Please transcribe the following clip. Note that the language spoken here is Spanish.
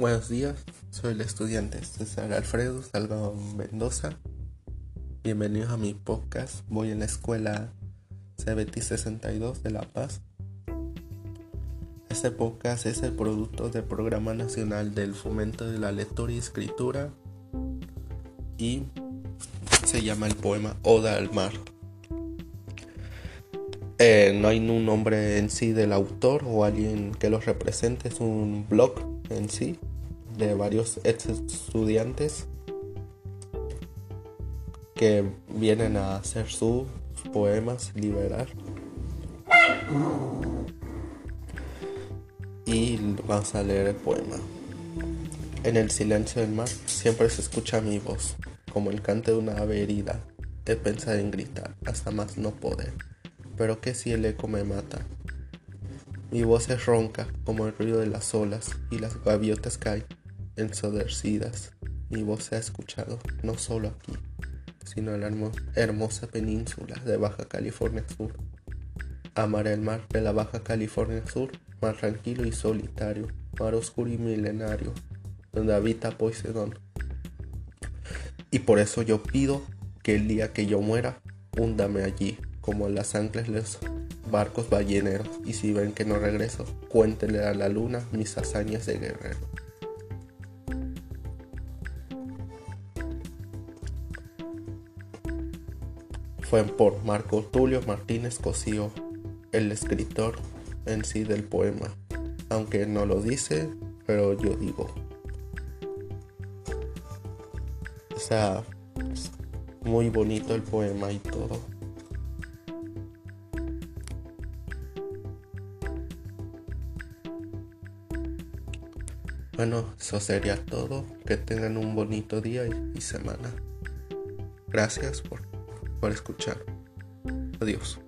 Buenos días, soy el estudiante César Alfredo Salgado Mendoza. Bienvenidos a mi podcast. Voy en la escuela CBT 62 de La Paz. Este podcast es el producto del Programa Nacional del Fomento de la Lectura y Escritura y se llama el poema Oda al Mar. Eh, no hay un nombre en sí del autor o alguien que lo represente, es un blog en sí de varios ex estudiantes que vienen a hacer sus poemas, liberar. Y vamos a leer el poema. En el silencio del mar siempre se escucha mi voz, como el canto de una ave herida. He pensado en gritar hasta más no poder pero que si el eco me mata. Mi voz es ronca como el ruido de las olas y las gaviotas caen Mi voz se ha escuchado no solo aquí, sino en la hermosa península de Baja California Sur. Amaré el mar de la Baja California Sur, mar tranquilo y solitario, mar oscuro y milenario, donde habita Poseidón. Y por eso yo pido que el día que yo muera, húndame allí, como las anclas los barcos balleneros, y si ven que no regreso, cuéntenle a la luna mis hazañas de guerrero. Fue por Marco Tulio Martínez Cosío, el escritor en sí del poema, aunque no lo dice, pero yo digo. O sea, muy bonito el poema y todo. Bueno, eso sería todo. Que tengan un bonito día y, semana. Gracias por, por escuchar. Adiós.